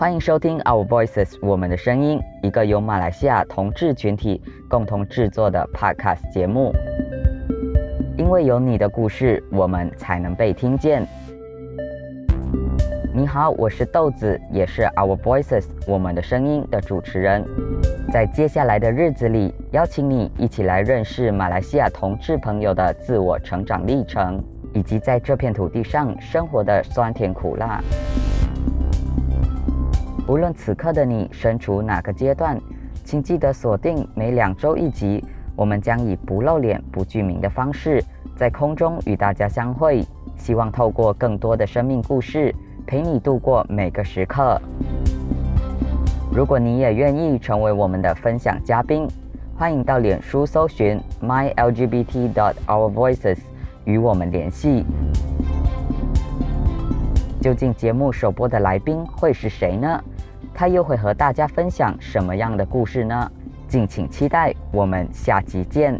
欢迎收听 Our Voices 我们的声音，一个由马来西亚同志群体共同制作的 Podcast 节目。因为有你的故事，我们才能被听见。你好，我是豆子，也是 Our Voices 我们的声音的主持人。在接下来的日子里，邀请你一起来认识马来西亚同志朋友的自我成长历程，以及在这片土地上生活的酸甜苦辣。无论此刻的你身处哪个阶段，请记得锁定每两周一集，我们将以不露脸、不具名的方式，在空中与大家相会。希望透过更多的生命故事，陪你度过每个时刻。如果你也愿意成为我们的分享嘉宾，欢迎到脸书搜寻 my lgbt dot our voices 与我们联系。究竟节目首播的来宾会是谁呢？他又会和大家分享什么样的故事呢？敬请期待，我们下集见。